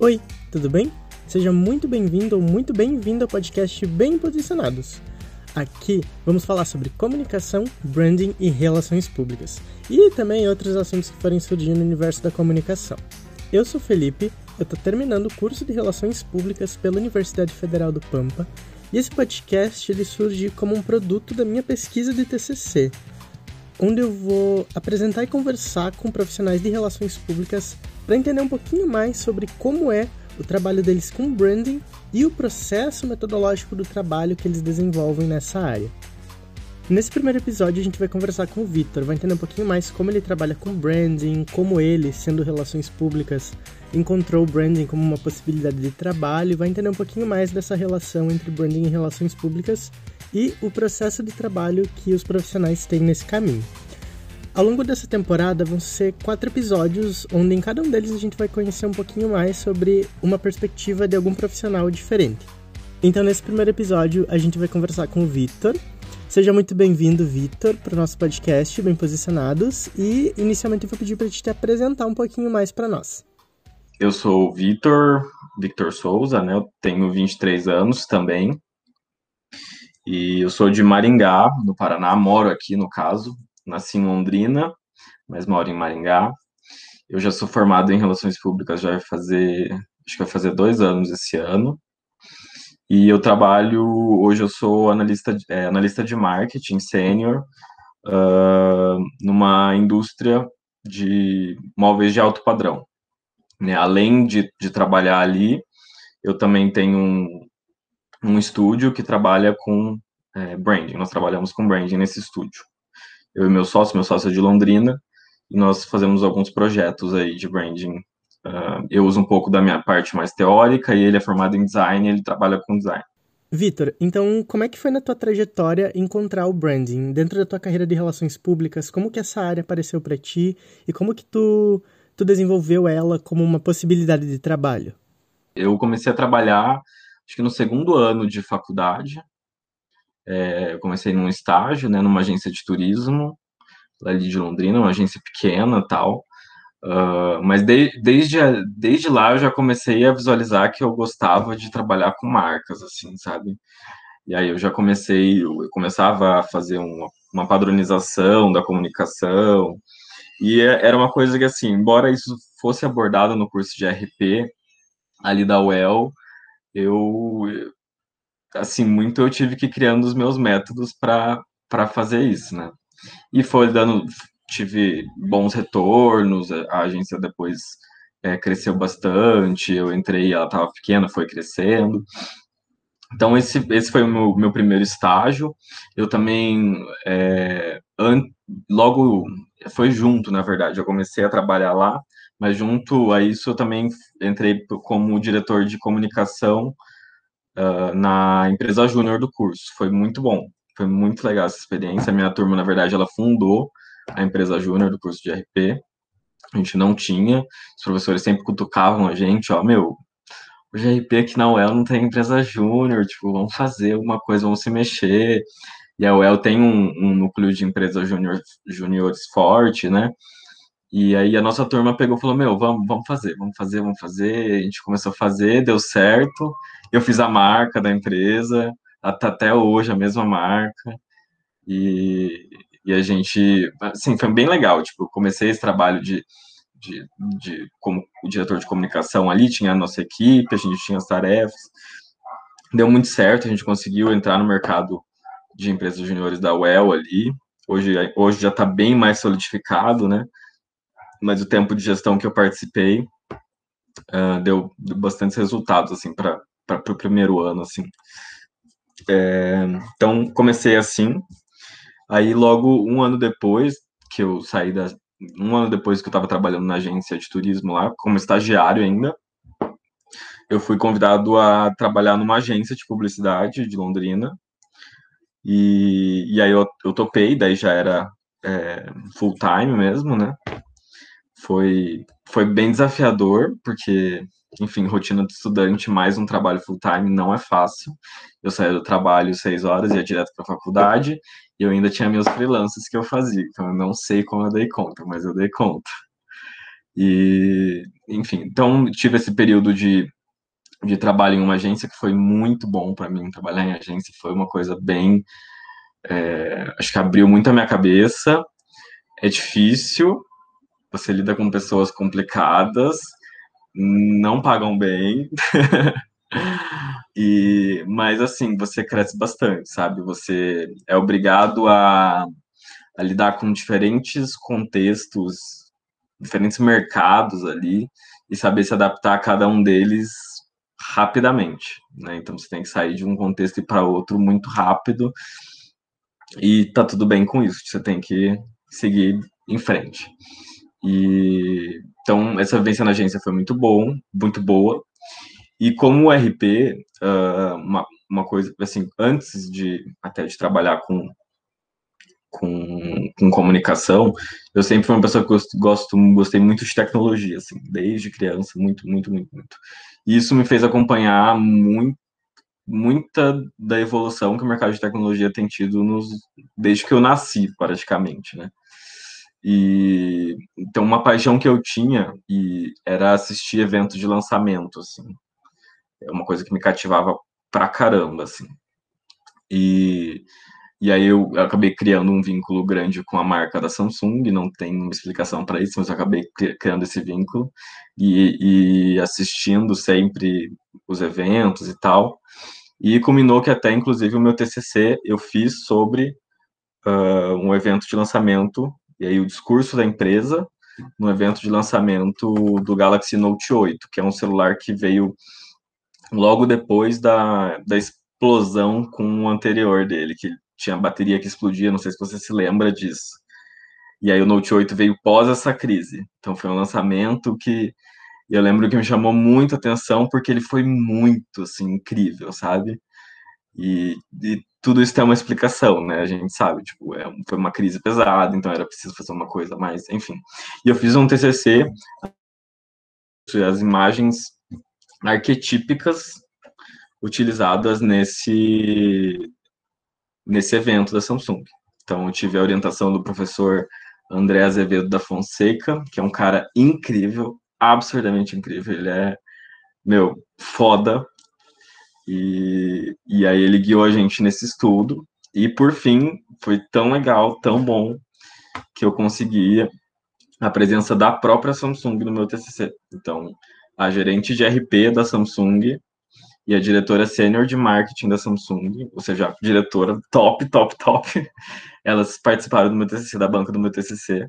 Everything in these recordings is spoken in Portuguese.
Oi, tudo bem? Seja muito bem-vindo ou muito bem-vindo ao podcast Bem Posicionados. Aqui vamos falar sobre comunicação, branding e relações públicas, e também outros assuntos que forem surgir no universo da comunicação. Eu sou Felipe, eu estou terminando o curso de Relações Públicas pela Universidade Federal do Pampa, e esse podcast ele surge como um produto da minha pesquisa de TCC, onde eu vou apresentar e conversar com profissionais de relações públicas para entender um pouquinho mais sobre como é o trabalho deles com branding e o processo metodológico do trabalho que eles desenvolvem nessa área. Nesse primeiro episódio, a gente vai conversar com o Victor, vai entender um pouquinho mais como ele trabalha com branding, como ele, sendo relações públicas, encontrou o branding como uma possibilidade de trabalho, vai entender um pouquinho mais dessa relação entre branding e relações públicas e o processo de trabalho que os profissionais têm nesse caminho. Ao longo dessa temporada vão ser quatro episódios, onde em cada um deles a gente vai conhecer um pouquinho mais sobre uma perspectiva de algum profissional diferente. Então, nesse primeiro episódio, a gente vai conversar com o Vitor. Seja muito bem-vindo, Vitor, para o nosso podcast Bem Posicionados. E, inicialmente, eu vou pedir para te te apresentar um pouquinho mais para nós. Eu sou o Vitor, Victor Souza, né? Eu tenho 23 anos também. E eu sou de Maringá, no Paraná, moro aqui no caso, nasci em Londrina, mas moro em Maringá. Eu já sou formado em Relações Públicas, já vai fazer, acho que vai fazer dois anos esse ano. E eu trabalho, hoje eu sou analista, é, analista de marketing sênior uh, numa indústria de móveis de alto padrão. Né? Além de, de trabalhar ali, eu também tenho um, um estúdio que trabalha com é, branding. Nós trabalhamos com branding nesse estúdio. Eu e meu sócio, meu sócio é de Londrina, e nós fazemos alguns projetos aí de branding. Uh, eu uso um pouco da minha parte mais teórica e ele é formado em design, ele trabalha com design. Vitor, então como é que foi na tua trajetória encontrar o branding dentro da tua carreira de relações públicas? Como que essa área apareceu para ti e como que tu tu desenvolveu ela como uma possibilidade de trabalho? Eu comecei a trabalhar acho que no segundo ano de faculdade. É, eu comecei num estágio, né, numa agência de turismo, ali de Londrina, uma agência pequena tal. Uh, mas de, desde, desde lá eu já comecei a visualizar que eu gostava de trabalhar com marcas, assim, sabe? E aí eu já comecei, eu começava a fazer uma, uma padronização da comunicação, e é, era uma coisa que, assim, embora isso fosse abordado no curso de RP ali da UEL, eu, assim, muito eu tive que ir criando os meus métodos para fazer isso, né? E foi dando, tive bons retornos, a agência depois é, cresceu bastante, eu entrei, ela estava pequena, foi crescendo. Então, esse, esse foi o meu, meu primeiro estágio. Eu também, é, an, logo, foi junto, na verdade, eu comecei a trabalhar lá, mas junto a isso eu também entrei como diretor de comunicação uh, na empresa júnior do curso. Foi muito bom, foi muito legal essa experiência. A minha turma, na verdade, ela fundou a empresa júnior do curso de RP. A gente não tinha, os professores sempre cutucavam a gente, ó, meu, o GRP aqui na UEL não tem empresa júnior, tipo, vamos fazer alguma coisa, vamos se mexer. E a UEL tem um, um núcleo de empresas júnior, júniores forte, né? E aí a nossa turma pegou e falou, meu, vamos, vamos fazer, vamos fazer, vamos fazer. A gente começou a fazer, deu certo. Eu fiz a marca da empresa, até hoje a mesma marca. E, e a gente, assim, foi bem legal. Tipo, eu comecei esse trabalho de, de, de como o diretor de comunicação ali, tinha a nossa equipe, a gente tinha as tarefas. Deu muito certo, a gente conseguiu entrar no mercado de empresas juniores da UEL ali. Hoje, hoje já está bem mais solidificado, né? Mas o tempo de gestão que eu participei uh, deu, bastantes resultados, assim, para o primeiro ano, assim. É, então, comecei assim, aí logo um ano depois que eu saí da... Um ano depois que eu estava trabalhando na agência de turismo lá, como estagiário ainda, eu fui convidado a trabalhar numa agência de publicidade de Londrina, e, e aí eu, eu topei, daí já era é, full time mesmo, né? Foi, foi bem desafiador, porque, enfim, rotina de estudante mais um trabalho full-time não é fácil. Eu saía do trabalho seis horas, ia direto para a faculdade, e eu ainda tinha meus freelances que eu fazia. Então, eu não sei como eu dei conta, mas eu dei conta. E, enfim, então tive esse período de, de trabalho em uma agência que foi muito bom para mim. Trabalhar em agência foi uma coisa bem. É, acho que abriu muito a minha cabeça. É difícil, você lida com pessoas complicadas, não pagam bem. e, mas assim, você cresce bastante, sabe? Você é obrigado a, a lidar com diferentes contextos, diferentes mercados ali e saber se adaptar a cada um deles rapidamente, né? Então você tem que sair de um contexto e para outro muito rápido e tá tudo bem com isso. Você tem que seguir em frente. E então essa vivência na agência foi muito bom, muito boa. E como RP, uh, uma, uma coisa assim, antes de até de trabalhar com com, com comunicação, eu sempre fui uma pessoa que gosto, gosto, gostei muito de tecnologia, assim, desde criança, muito, muito, muito, muito. E isso me fez acompanhar muito, muita da evolução que o mercado de tecnologia tem tido nos, desde que eu nasci, praticamente, né? E então uma paixão que eu tinha e era assistir eventos de lançamento, assim. É uma coisa que me cativava pra caramba, assim. E e aí eu, acabei criando um vínculo grande com a marca da Samsung, não tem uma explicação para isso, mas eu acabei criando esse vínculo e, e, assistindo sempre os eventos e tal. E culminou que até, inclusive, o meu TCC eu fiz sobre uh, um evento de lançamento, e aí o discurso da empresa no evento de lançamento do Galaxy Note 8, que é um celular que veio logo depois da, da explosão com o anterior dele, que tinha bateria que explodia, não sei se você se lembra disso. E aí o Note 8 veio pós essa crise. Então foi um lançamento que eu lembro que me chamou muito atenção porque ele foi muito assim incrível, sabe? E, e tudo isso tem uma explicação, né? A gente sabe, tipo, é, foi uma crise pesada, então era preciso fazer uma coisa mais, enfim. E eu fiz um TCC, as imagens arquetípicas utilizadas nesse nesse evento da Samsung. Então, eu tive a orientação do professor André Azevedo da Fonseca, que é um cara incrível, absurdamente incrível. Ele é, meu, foda. E, e aí ele guiou a gente nesse estudo. E por fim, foi tão legal, tão bom, que eu conseguia a presença da própria Samsung no meu TCC. Então, a gerente de RP da Samsung e a diretora sênior de marketing da Samsung, ou seja, a diretora top, top, top, elas participaram do meu TCC, da banca do meu TCC,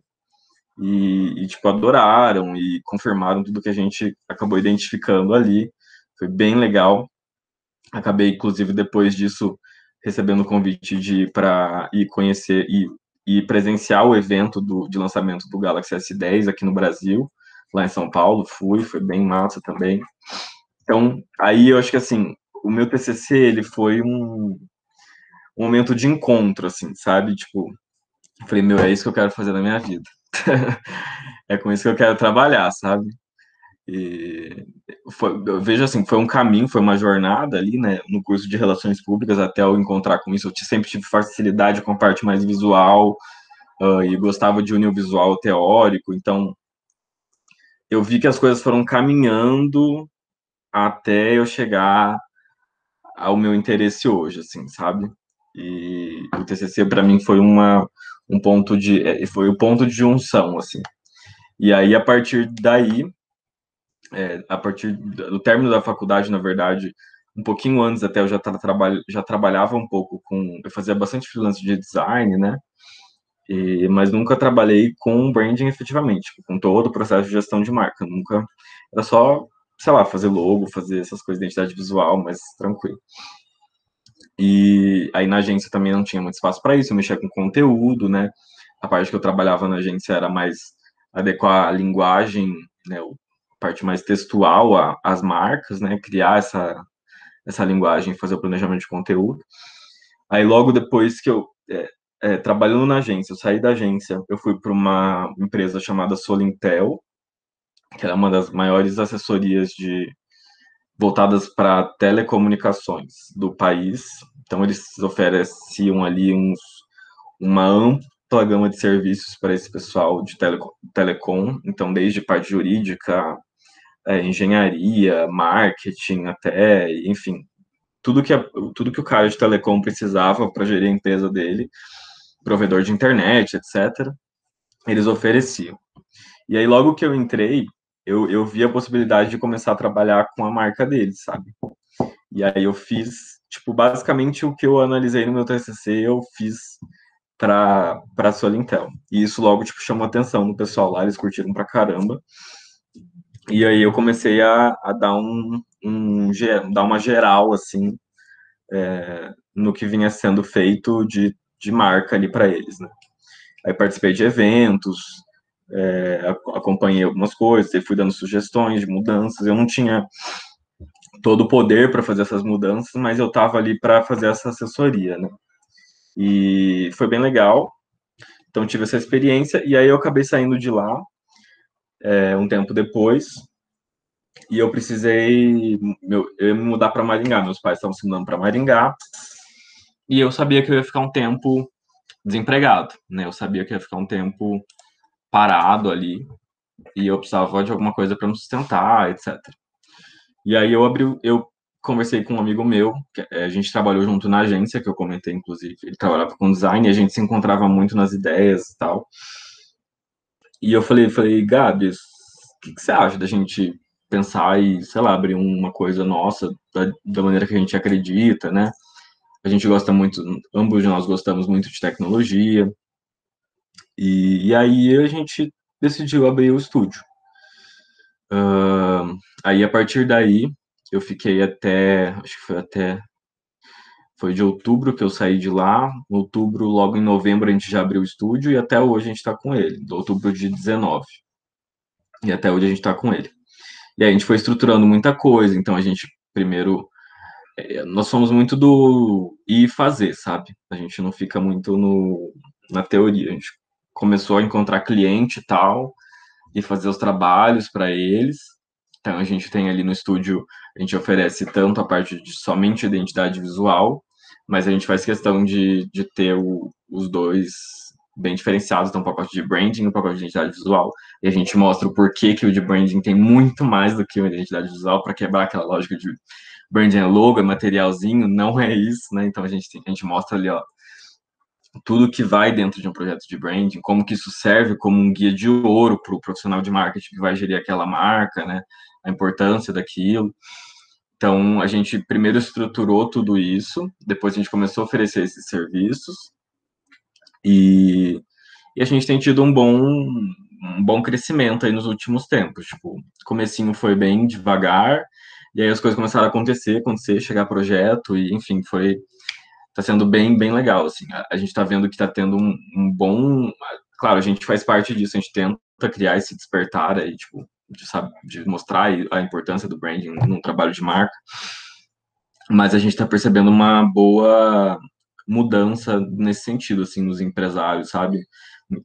e, e, tipo, adoraram e confirmaram tudo que a gente acabou identificando ali, foi bem legal, acabei, inclusive, depois disso, recebendo o convite de para ir conhecer e, e presenciar o evento do, de lançamento do Galaxy S10 aqui no Brasil, lá em São Paulo, fui, foi bem massa também, então, aí eu acho que assim, o meu TCC, ele foi um, um momento de encontro, assim, sabe? Tipo, falei, meu, é isso que eu quero fazer na minha vida. é com isso que eu quero trabalhar, sabe? E foi, eu vejo assim, foi um caminho, foi uma jornada ali, né, no curso de Relações Públicas, até eu encontrar com isso. Eu sempre tive facilidade com a parte mais visual uh, e gostava de unir o visual teórico, então eu vi que as coisas foram caminhando até eu chegar ao meu interesse hoje, assim, sabe? E o TCC para mim foi uma um ponto de é, foi o ponto de junção, assim. E aí a partir daí, é, a partir do término da faculdade, na verdade, um pouquinho antes até eu já trabalho já trabalhava um pouco com eu fazia bastante freelance de design, né? E, mas nunca trabalhei com branding efetivamente, com todo o processo de gestão de marca. Nunca era só sei lá, fazer logo, fazer essas coisas de identidade visual, mas tranquilo. E aí na agência também não tinha muito espaço para isso, eu mexia com conteúdo, né? A parte que eu trabalhava na agência era mais adequar a linguagem, né? A parte mais textual às marcas, né? Criar essa, essa linguagem, fazer o planejamento de conteúdo. Aí logo depois que eu é, é, trabalhando na agência, eu saí da agência, eu fui para uma empresa chamada Solintel, que era uma das maiores assessorias de voltadas para telecomunicações do país. Então eles ofereciam ali uns, uma ampla gama de serviços para esse pessoal de tele, telecom. Então desde parte jurídica é, engenharia, marketing, até, enfim, tudo que, a, tudo que o cara de telecom precisava para gerir a empresa dele, provedor de internet, etc., eles ofereciam. E aí, logo que eu entrei, eu, eu vi a possibilidade de começar a trabalhar com a marca deles, sabe? E aí eu fiz, tipo, basicamente o que eu analisei no meu TCC, eu fiz para a Solintel. E isso logo, tipo, chamou atenção do pessoal lá, eles curtiram pra caramba. E aí eu comecei a, a dar um, um dar uma geral assim é, no que vinha sendo feito de, de marca ali para eles, né? Aí participei de eventos, é, acompanhei algumas coisas, fui dando sugestões de mudanças. Eu não tinha todo o poder para fazer essas mudanças, mas eu estava ali para fazer essa assessoria, né? E foi bem legal. Então tive essa experiência e aí eu acabei saindo de lá é, um tempo depois e eu precisei meu, eu me mudar para Maringá. Meus pais estavam se mudando para Maringá e eu sabia que eu ia ficar um tempo desempregado, né? Eu sabia que ia ficar um tempo parado ali e eu precisava de alguma coisa para me sustentar, etc. E aí eu abri, eu conversei com um amigo meu, é, a gente trabalhou junto na agência que eu comentei, inclusive. Ele trabalhava com design e a gente se encontrava muito nas ideias e tal. E eu falei, falei, Gabi, o que, que você acha da gente pensar e, sei lá, abrir uma coisa nossa da, da maneira que a gente acredita, né? A gente gosta muito, ambos nós gostamos muito de tecnologia. E, e aí a gente decidiu abrir o estúdio. Uh, aí a partir daí eu fiquei até, acho que foi até foi de outubro que eu saí de lá. Outubro, logo em novembro, a gente já abriu o estúdio e até hoje a gente está com ele, de outubro de 19. E até hoje a gente está com ele. E aí a gente foi estruturando muita coisa, então a gente primeiro. É, nós somos muito do ir fazer, sabe? A gente não fica muito no, na teoria. A gente começou a encontrar cliente e tal, e fazer os trabalhos para eles. Então a gente tem ali no estúdio, a gente oferece tanto a parte de somente identidade visual, mas a gente faz questão de, de ter o, os dois bem diferenciados, então um pacote de branding e um pacote de identidade visual, e a gente mostra o porquê que o de branding tem muito mais do que uma identidade visual para quebrar aquela lógica de branding é logo, é materialzinho, não é isso, né? Então a gente tem, a gente mostra ali, ó, tudo que vai dentro de um projeto de branding, como que isso serve como um guia de ouro para o profissional de marketing que vai gerir aquela marca, né? A importância daquilo. Então, a gente primeiro estruturou tudo isso, depois a gente começou a oferecer esses serviços, e, e a gente tem tido um bom, um bom crescimento aí nos últimos tempos. Tipo, comecinho foi bem devagar, e aí as coisas começaram a acontecer, acontecer, chegar projeto, e enfim, foi tá sendo bem, bem legal, assim. A, a gente tá vendo que tá tendo um, um, bom... Claro, a gente faz parte disso, a gente tenta criar esse despertar aí, tipo, de, sabe, de mostrar a importância do branding num trabalho de marca, mas a gente tá percebendo uma boa mudança nesse sentido, assim, nos empresários, sabe?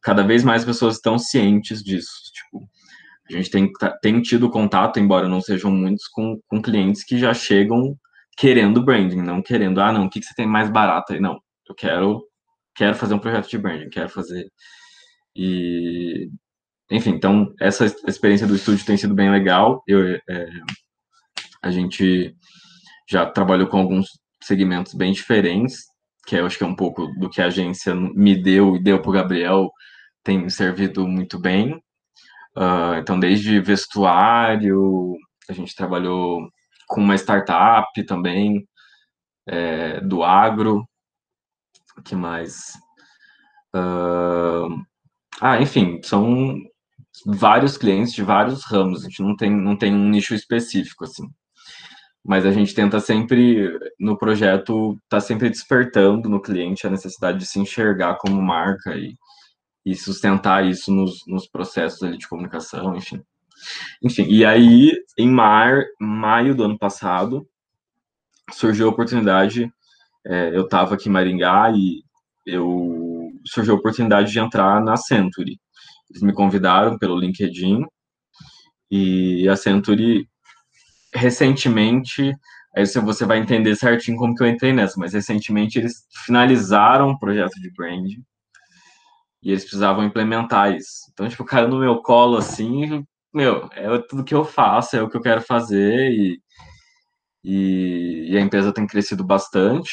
Cada vez mais pessoas estão cientes disso, tipo, a gente tem, tá, tem tido contato, embora não sejam muitos, com, com clientes que já chegam querendo branding, não querendo, ah, não, o que, que você tem mais barato aí? Não, eu quero, quero fazer um projeto de branding, quero fazer. E, enfim, então, essa experiência do estúdio tem sido bem legal. Eu, é, a gente já trabalhou com alguns segmentos bem diferentes, que eu acho que é um pouco do que a agência me deu e deu para o Gabriel, tem servido muito bem. Uh, então, desde vestuário, a gente trabalhou com uma startup também é, do agro, que mais? Uh, ah, enfim, são vários clientes de vários ramos. A gente não tem, não tem um nicho específico assim. Mas a gente tenta sempre no projeto tá sempre despertando no cliente a necessidade de se enxergar como marca e, e sustentar isso nos, nos processos ali de comunicação, enfim. Enfim, e aí, em mar, maio do ano passado, surgiu a oportunidade, é, eu estava aqui em Maringá e eu surgiu a oportunidade de entrar na Century. Eles me convidaram pelo LinkedIn e a Century recentemente, aí você vai entender certinho como que eu entrei nessa, mas recentemente eles finalizaram o projeto de branding e eles precisavam implementar isso. Então, tipo, caiu no meu colo assim, meu, é tudo que eu faço, é o que eu quero fazer e, e, e a empresa tem crescido bastante.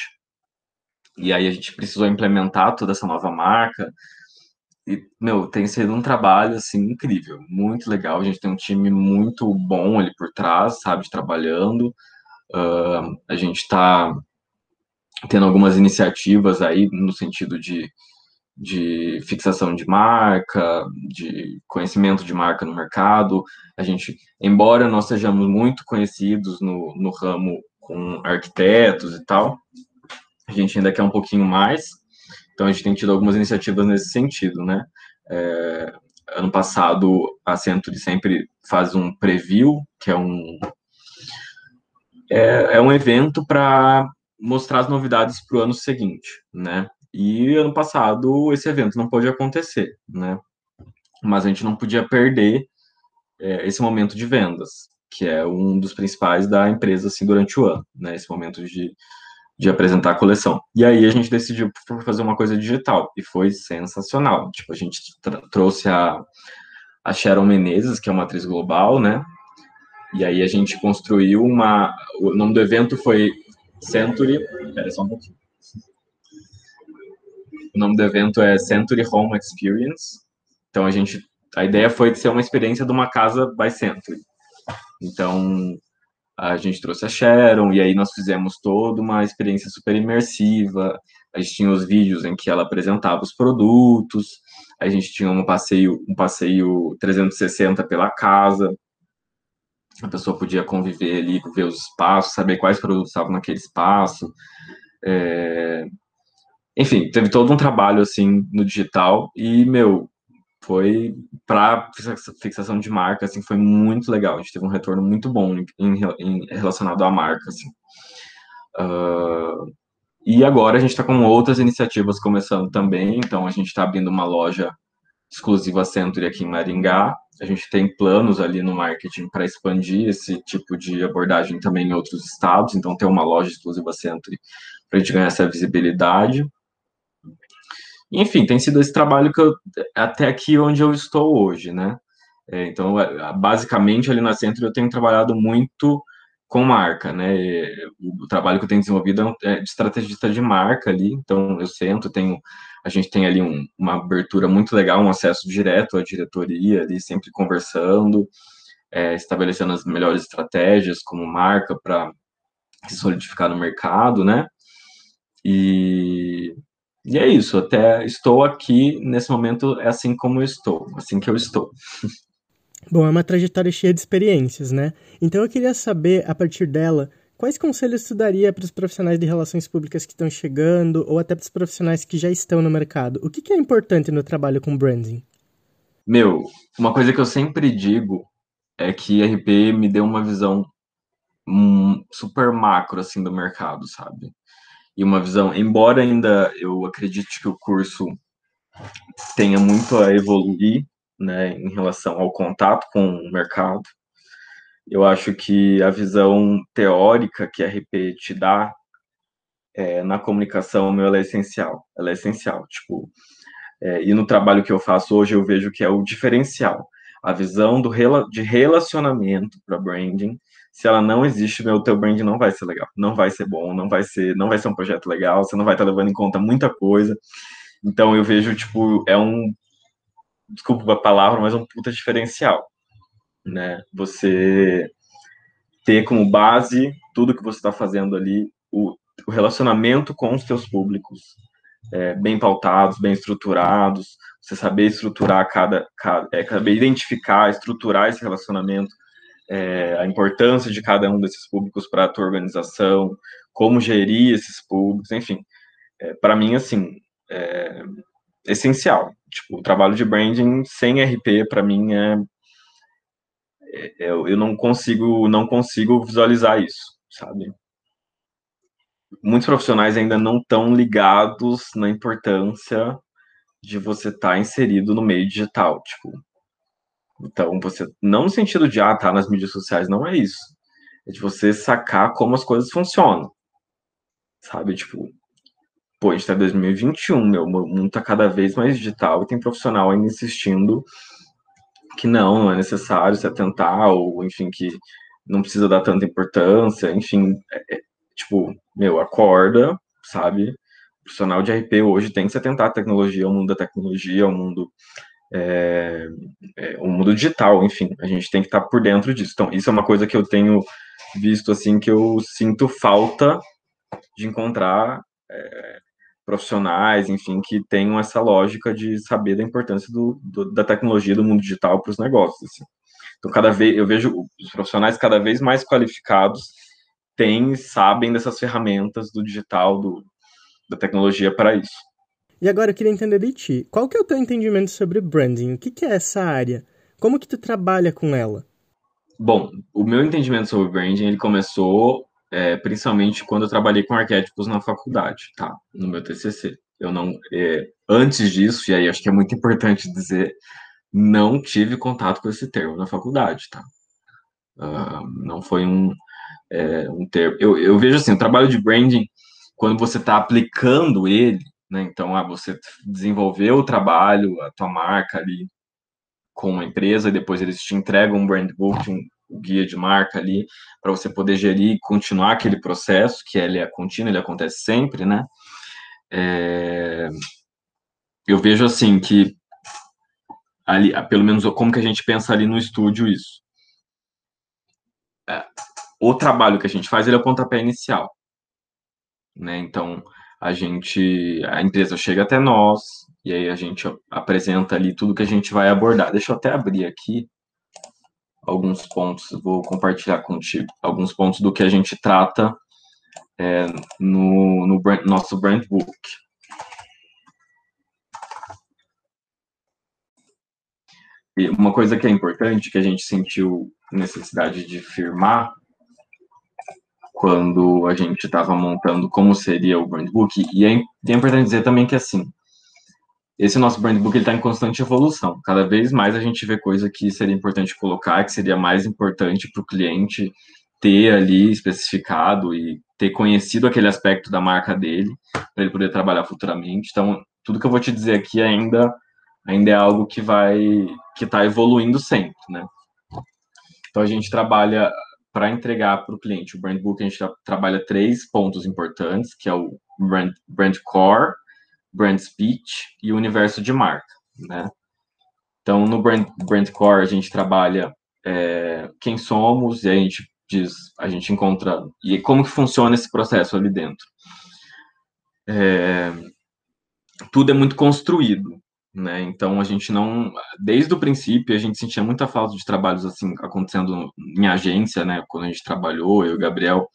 E aí a gente precisou implementar toda essa nova marca. E, meu, tem sido um trabalho, assim, incrível, muito legal. A gente tem um time muito bom ali por trás, sabe, trabalhando. Uh, a gente está tendo algumas iniciativas aí no sentido de, de fixação de marca, de conhecimento de marca no mercado. A gente, embora nós sejamos muito conhecidos no, no ramo com arquitetos e tal, a gente ainda quer um pouquinho mais. Então a gente tem tido algumas iniciativas nesse sentido, né? É, ano passado a Century sempre faz um preview, que é um é, é um evento para mostrar as novidades para o ano seguinte, né? E ano passado esse evento não pôde acontecer, né? Mas a gente não podia perder é, esse momento de vendas, que é um dos principais da empresa assim durante o ano, né? Esse momento de, de apresentar a coleção. E aí a gente decidiu fazer uma coisa digital e foi sensacional. Tipo, a gente trouxe a, a Sharon Menezes, que é uma atriz global, né? E aí a gente construiu uma. O nome do evento foi Century. Pera só um pouquinho. O nome do evento é Century Home Experience. Então a gente. A ideia foi de ser uma experiência de uma casa by Century. Então a gente trouxe a Sharon e aí nós fizemos toda uma experiência super imersiva. A gente tinha os vídeos em que ela apresentava os produtos. A gente tinha um passeio, um passeio 360 pela casa a pessoa podia conviver ali, ver os espaços, saber quais produtos estavam naquele espaço. É... Enfim, teve todo um trabalho assim no digital e, meu, foi para fixação de marca, assim, foi muito legal. A gente teve um retorno muito bom em, em relacionado à marca, assim. Uh, e agora a gente está com outras iniciativas começando também. Então a gente está abrindo uma loja exclusiva Century aqui em Maringá. A gente tem planos ali no marketing para expandir esse tipo de abordagem também em outros estados, então ter uma loja exclusiva Century para a gente ganhar essa visibilidade. Enfim, tem sido esse trabalho que eu até aqui onde eu estou hoje, né? É, então, é, basicamente ali na Century eu tenho trabalhado muito com marca, né? O trabalho que eu tenho desenvolvido é, é de estrategista de marca ali, então eu sento, tenho a gente tem ali um, uma abertura muito legal, um acesso direto à diretoria, ali sempre conversando, é, estabelecendo as melhores estratégias como marca para se solidificar no mercado, né? E, e é isso, até estou aqui nesse momento, é assim como eu estou, assim que eu estou. Bom, é uma trajetória cheia de experiências, né? Então eu queria saber, a partir dela, Quais conselhos você daria para os profissionais de relações públicas que estão chegando ou até para os profissionais que já estão no mercado? O que, que é importante no trabalho com branding? Meu, uma coisa que eu sempre digo é que RP me deu uma visão um, super macro assim do mercado, sabe? E uma visão, embora ainda eu acredite que o curso tenha muito a evoluir, né, em relação ao contato com o mercado, eu acho que a visão teórica que a RP te dá é, na comunicação meu, ela é essencial. Ela é essencial. Tipo, é, e no trabalho que eu faço hoje, eu vejo que é o diferencial. A visão do, de relacionamento para branding. Se ela não existe, meu teu branding não vai ser legal, não vai ser bom, não vai ser, não vai ser um projeto legal. Você não vai estar levando em conta muita coisa. Então eu vejo tipo é um desculpa a palavra, mas um puta diferencial né? Você ter como base tudo que você está fazendo ali, o, o, relacionamento com os seus públicos, é, bem pautados, bem estruturados, você saber estruturar cada, cada é, saber identificar, estruturar esse relacionamento, é, a importância de cada um desses públicos para a tua organização, como gerir esses públicos, enfim, é, para mim, assim, é essencial. Tipo, o trabalho de branding sem RP, para mim, é é, eu, eu não consigo não consigo visualizar isso, sabe? Muitos profissionais ainda não estão ligados na importância de você estar tá inserido no meio digital, tipo. Então, você não no sentido de ah, tá nas mídias sociais, não é isso. É de você sacar como as coisas funcionam. Sabe, tipo, pô, a gente tá em 2021, meu, o mundo tá cada vez mais digital e tem profissional ainda insistindo que não, não é necessário se atentar, ou enfim, que não precisa dar tanta importância, enfim, é, é, tipo, meu, acorda, sabe? O profissional de RP hoje tem que se atentar à tecnologia, ao mundo da tecnologia, ao mundo é, é, o mundo digital, enfim, a gente tem que estar por dentro disso. Então, isso é uma coisa que eu tenho visto assim que eu sinto falta de encontrar é, profissionais, enfim, que tenham essa lógica de saber da importância do, do, da tecnologia do mundo digital para os negócios. Assim. Então, cada vez eu vejo os profissionais cada vez mais qualificados têm sabem dessas ferramentas do digital, do, da tecnologia para isso. E agora eu queria entender de ti, qual que é o teu entendimento sobre branding? O que, que é essa área? Como que tu trabalha com ela? Bom, o meu entendimento sobre branding, ele começou é, principalmente quando eu trabalhei com arquétipos na faculdade, tá? No meu TCC. Eu não, é, antes disso, e aí acho que é muito importante dizer, não tive contato com esse termo na faculdade, tá? Uh, não foi um, é, um termo. Eu, eu vejo assim, o trabalho de branding, quando você está aplicando ele, né? Então, ah, você desenvolveu o trabalho, a tua marca ali com uma empresa, e depois eles te entregam um brand book, um, guia de marca ali, para você poder gerir e continuar aquele processo, que ele é contínuo, ele acontece sempre, né? É... Eu vejo assim que ali, pelo menos como que a gente pensa ali no estúdio isso. É, o trabalho que a gente faz, ele é o pontapé inicial, né? Então, a gente, a empresa chega até nós, e aí a gente apresenta ali tudo que a gente vai abordar. Deixa eu até abrir aqui alguns pontos, vou compartilhar contigo alguns pontos do que a gente trata é, no, no brand, nosso brand book. E uma coisa que é importante, que a gente sentiu necessidade de firmar, quando a gente estava montando como seria o brand book. E é, é importante dizer também que, assim, esse nosso brand book está em constante evolução. Cada vez mais a gente vê coisa que seria importante colocar, que seria mais importante para o cliente ter ali especificado e ter conhecido aquele aspecto da marca dele, para ele poder trabalhar futuramente. Então, tudo que eu vou te dizer aqui ainda, ainda é algo que vai, que está evoluindo sempre, né? Então, a gente trabalha para entregar para o cliente o brand book, a gente trabalha três pontos importantes, que é o brand, brand core, brand speech e o universo de marca, né? Então, no brand, brand core, a gente trabalha é, quem somos e a gente diz, a gente encontra e como que funciona esse processo ali dentro. É, tudo é muito construído, né? Então a gente não, desde o princípio a gente sentia muita falta de trabalhos assim acontecendo em agência, né? Quando a gente trabalhou, eu e o Gabriel,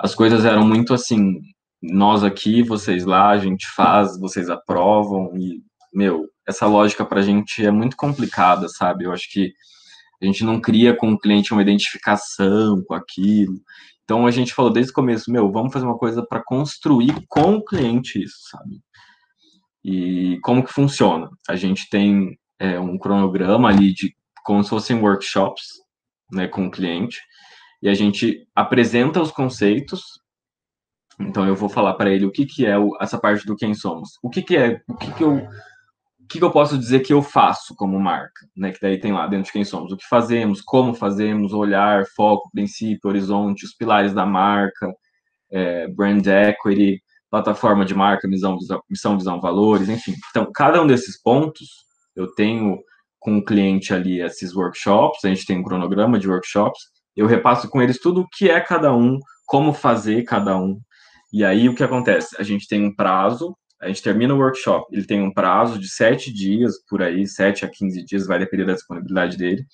as coisas eram muito assim, nós aqui, vocês lá, a gente faz, vocês aprovam e meu, essa lógica para a gente é muito complicada, sabe? Eu acho que a gente não cria com o cliente uma identificação com aquilo. Então a gente falou desde o começo, meu, vamos fazer uma coisa para construir com o cliente isso, sabe? E como que funciona? A gente tem é, um cronograma ali de como se fossem workshops né, com o cliente, e a gente apresenta os conceitos. Então eu vou falar para ele o que, que é o, essa parte do quem somos. O que, que é, o que, que eu o que, eu posso dizer que eu faço como marca, né? Que daí tem lá dentro de quem somos, o que fazemos, como fazemos, olhar, foco, princípio, horizonte, os pilares da marca, é, brand equity, plataforma de marca, missão, missão, visão, valores, enfim. Então, cada um desses pontos, eu tenho com o cliente ali esses workshops, a gente tem um cronograma de workshops, eu repasso com eles tudo o que é cada um, como fazer cada um. E aí, o que acontece? A gente tem um prazo, a gente termina o workshop, ele tem um prazo de sete dias, por aí, sete a quinze dias, vai depender da disponibilidade dele,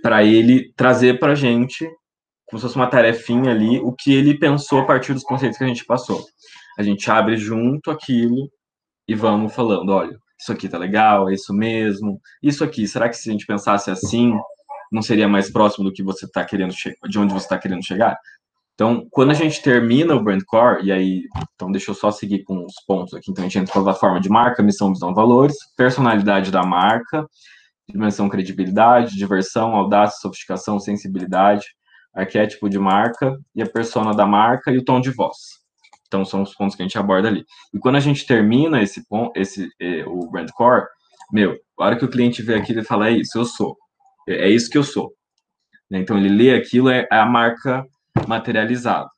para ele trazer para a gente como se fosse uma tarefinha ali, o que ele pensou a partir dos conceitos que a gente passou. A gente abre junto aquilo e vamos falando, olha, isso aqui tá legal, é isso mesmo. Isso aqui, será que se a gente pensasse assim, não seria mais próximo do que você está querendo de onde você está querendo chegar? Então, quando a gente termina o brand core, e aí, então deixa eu só seguir com os pontos aqui. Então, a gente entra com a forma de marca, missão, visão, valores, personalidade da marca, dimensão, credibilidade, diversão, audácia, sofisticação, sensibilidade, arquétipo de marca e a persona da marca e o tom de voz. Então são os pontos que a gente aborda ali. E quando a gente termina esse ponto, esse eh, o brand core, meu, a hora que o cliente vê aquilo e fala, é isso, eu sou. É, é isso que eu sou. Né? Então, ele lê aquilo, é, é a marca materializada.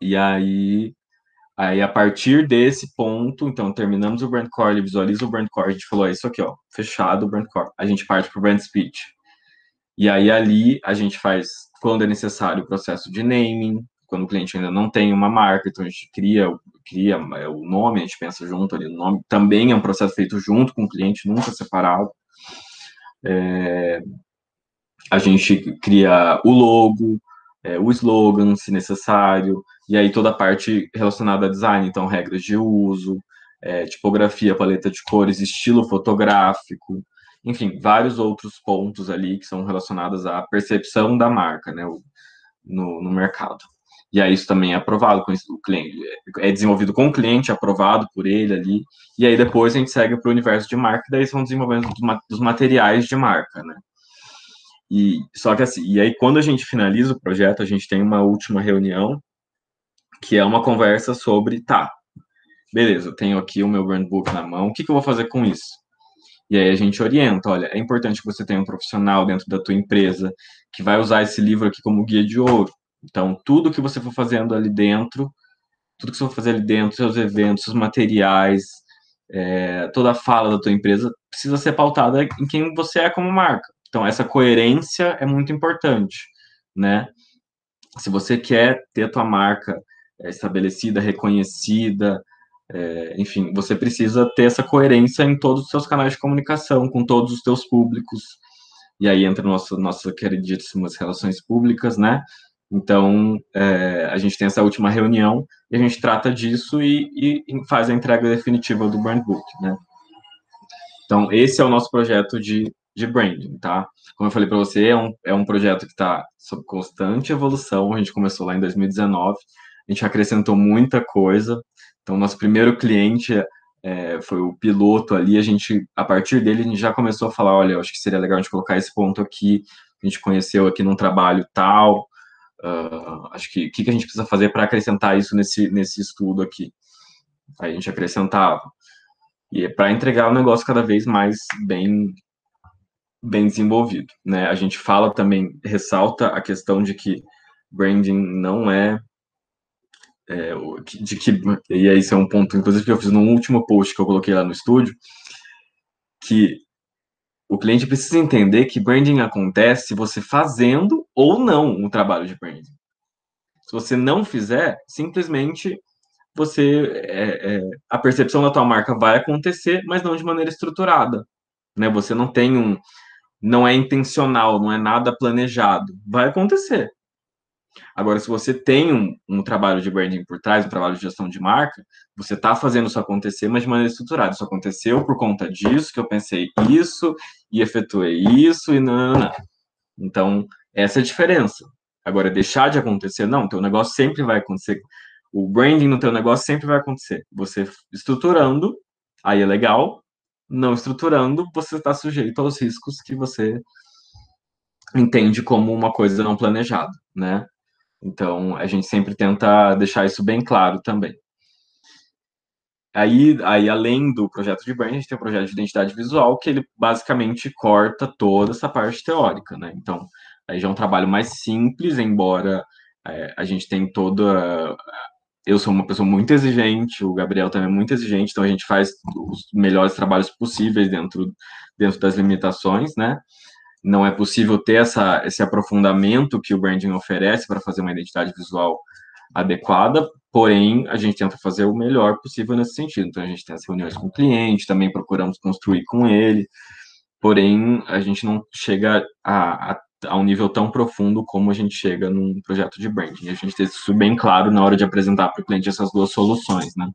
E aí, aí, a partir desse ponto, então, terminamos o brand core, ele visualiza o brand core, a gente falou, é isso aqui, ó, fechado o brand core. A gente parte para o brand speech. E aí, ali, a gente faz, quando é necessário, o processo de naming, quando o cliente ainda não tem uma marca, então a gente cria, cria é, o nome, a gente pensa junto ali no nome, também é um processo feito junto com o cliente, nunca separado. É, a gente cria o logo, é, o slogan, se necessário, e aí toda a parte relacionada a design, então regras de uso, é, tipografia, paleta de cores, estilo fotográfico, enfim, vários outros pontos ali que são relacionados à percepção da marca, né, no, no mercado. E aí isso também é aprovado com o cliente, é desenvolvido com o cliente, aprovado por ele ali, e aí depois a gente segue para o universo de marca, e daí são desenvolvendo dos materiais de marca, né. E só que assim, e aí quando a gente finaliza o projeto, a gente tem uma última reunião, que é uma conversa sobre, tá, beleza, eu tenho aqui o meu brand book na mão, o que, que eu vou fazer com isso? E aí a gente orienta, olha, é importante que você tenha um profissional dentro da tua empresa que vai usar esse livro aqui como guia de ouro. Então, tudo que você for fazendo ali dentro, tudo que você for fazer ali dentro, seus eventos, seus materiais, é, toda a fala da tua empresa precisa ser pautada em quem você é como marca. Então, essa coerência é muito importante, né? Se você quer ter a tua marca é, estabelecida, reconhecida, é, enfim, você precisa ter essa coerência em todos os seus canais de comunicação, com todos os teus públicos, e aí entra nossa, nossa queridíssimas relações públicas, né? Então, é, a gente tem essa última reunião e a gente trata disso e, e, e, faz a entrega definitiva do brand book, né? Então, esse é o nosso projeto de de branding, tá? Como eu falei para você, é um, é um projeto que está sob constante evolução. A gente começou lá em 2019, a gente acrescentou muita coisa. Então, nosso primeiro cliente é, foi o piloto ali. A gente, a partir dele, a gente já começou a falar: olha, acho que seria legal a gente colocar esse ponto aqui. A gente conheceu aqui num trabalho tal. Uh, acho que o que, que a gente precisa fazer para acrescentar isso nesse, nesse estudo aqui? Aí a gente acrescentava. E é para entregar o negócio cada vez mais bem bem desenvolvido, né? A gente fala também, ressalta a questão de que branding não é, é de que e esse é um ponto, inclusive que eu fiz no último post que eu coloquei lá no estúdio, que o cliente precisa entender que branding acontece você fazendo ou não um trabalho de branding. Se você não fizer, simplesmente você é, é, a percepção da tua marca vai acontecer, mas não de maneira estruturada, né? Você não tem um não é intencional, não é nada planejado. Vai acontecer. Agora, se você tem um, um, trabalho de branding por trás, um trabalho de gestão de marca, você está fazendo isso acontecer, mas de maneira estruturada. Isso aconteceu por conta disso, que eu pensei isso, e efetuei isso, e não, não, não. Então, essa é a diferença. Agora, deixar de acontecer, não, teu negócio sempre vai acontecer. O branding no teu negócio sempre vai acontecer. Você estruturando, aí é legal, não estruturando, você está sujeito aos riscos que você entende como uma coisa não planejada, né? Então, a gente sempre tenta deixar isso bem claro também. Aí, aí, além do projeto de brand, a gente tem o projeto de identidade visual, que ele basicamente corta toda essa parte teórica, né? Então, aí já é um trabalho mais simples, embora é, a gente tem toda eu sou uma pessoa muito exigente, o Gabriel também é muito exigente, então a gente faz os melhores trabalhos possíveis dentro, dentro das limitações, né? Não é possível ter essa, esse aprofundamento que o branding oferece para fazer uma identidade visual adequada, porém a gente tenta fazer o melhor possível nesse sentido. Então a gente tem as reuniões com o cliente, também procuramos construir com ele, porém a gente não chega a, a a um nível tão profundo como a gente chega num projeto de branding. A gente tem isso bem claro na hora de apresentar para o cliente essas duas soluções, né?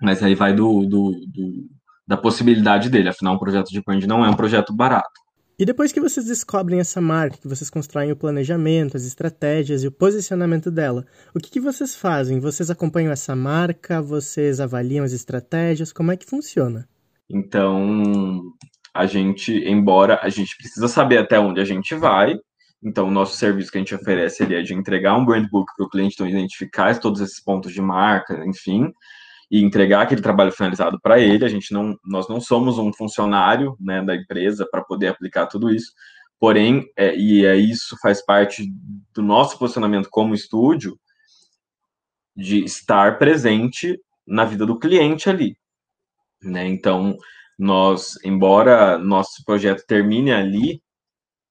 Mas aí vai do, do, do, da possibilidade dele, afinal, um projeto de branding não é um projeto barato. E depois que vocês descobrem essa marca, que vocês constroem o planejamento, as estratégias e o posicionamento dela, o que, que vocês fazem? Vocês acompanham essa marca? Vocês avaliam as estratégias? Como é que funciona? Então, a gente, embora a gente precisa saber até onde a gente vai, então o nosso serviço que a gente oferece ele é de entregar um brand book para o cliente, então identificar todos esses pontos de marca, enfim, e entregar aquele trabalho finalizado para ele. A gente não, nós não somos um funcionário né, da empresa para poder aplicar tudo isso. Porém, é, e é isso faz parte do nosso posicionamento como estúdio, de estar presente na vida do cliente ali, né? Então, nós, embora nosso projeto termine ali,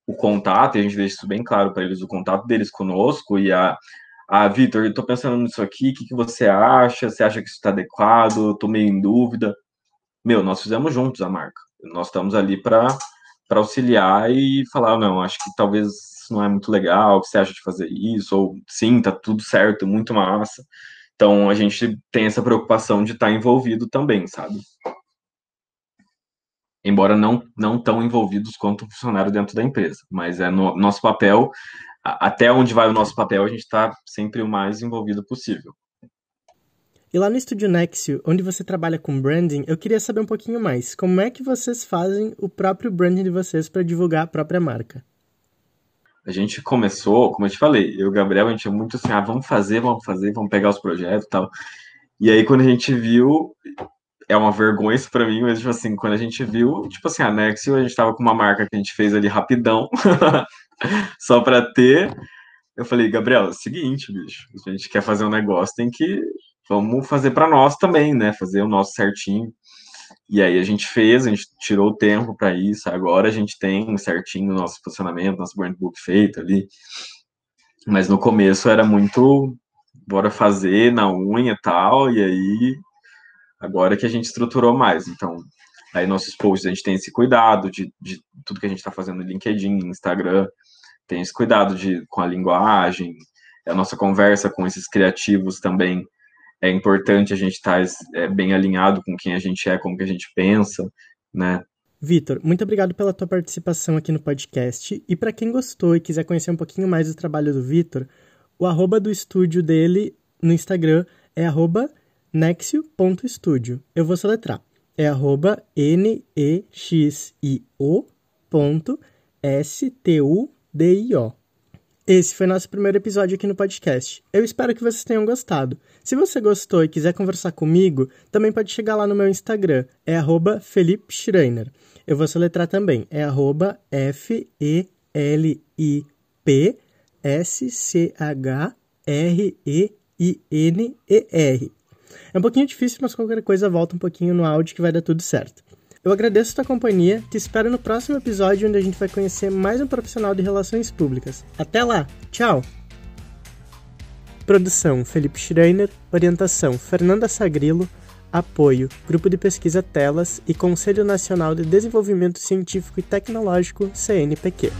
o contato, e a gente deixa isso bem claro para eles, o contato deles conosco e a, ah, Vitor, eu estou pensando nisso aqui, o que, que você acha? Você acha que isso está adequado? Estou meio em dúvida. Meu, nós fizemos juntos a marca. Nós estamos ali para auxiliar e falar, não, acho que talvez não é muito legal, o que você acha de fazer isso? Ou sim, tá tudo certo, muito massa. Então a gente tem essa preocupação de estar tá envolvido também, sabe? Embora não, não tão envolvidos quanto o funcionário dentro da empresa, mas é no nosso papel até onde vai o nosso papel, a gente está sempre o mais envolvido possível. E lá no estúdio Nexio, onde você trabalha com branding, eu queria saber um pouquinho mais. Como é que vocês fazem o próprio branding de vocês para divulgar a própria marca? A gente começou, como eu te falei, eu e o Gabriel, a gente é muito assim, ah, vamos fazer, vamos fazer, vamos pegar os projetos e tal. E aí, quando a gente viu, é uma vergonha isso pra mim, mas, tipo assim, quando a gente viu, tipo assim, a Nexio, a gente tava com uma marca que a gente fez ali rapidão, só para ter. Eu falei, Gabriel, é o seguinte, bicho, a gente quer fazer um negócio, tem que vamos fazer para nós também, né? Fazer o nosso certinho. E aí a gente fez, a gente tirou o tempo para isso. Agora a gente tem certinho o nosso posicionamento, nosso brand book feito ali. Mas no começo era muito bora fazer na unha e tal, e aí agora que a gente estruturou mais. Então, aí nossos posts a gente tem esse cuidado de, de tudo que a gente está fazendo no LinkedIn, Instagram, tem esse cuidado de, com a linguagem, a nossa conversa com esses criativos também é importante a gente estar tá, é, bem alinhado com quem a gente é, com o que a gente pensa, né? Vitor, muito obrigado pela tua participação aqui no podcast. E para quem gostou e quiser conhecer um pouquinho mais do trabalho do Vitor, o arroba do estúdio dele no Instagram é arroba nexio.studio. Eu vou soletrar. É arroba N-E-X-I-O ponto S-T-U D-I-O. Esse foi nosso primeiro episódio aqui no podcast. Eu espero que vocês tenham gostado. Se você gostou e quiser conversar comigo, também pode chegar lá no meu Instagram, é Felipe Schreiner. Eu vou soletrar também, é F-E-L-I-P S-C-H-R-E-I-N-E-R. É um pouquinho difícil, mas qualquer coisa volta um pouquinho no áudio que vai dar tudo certo. Eu agradeço a tua companhia, te espero no próximo episódio onde a gente vai conhecer mais um profissional de relações públicas. Até lá, tchau! Produção Felipe Schreiner, orientação Fernanda Sagrilo, apoio Grupo de Pesquisa Telas e Conselho Nacional de Desenvolvimento Científico e Tecnológico CNPq.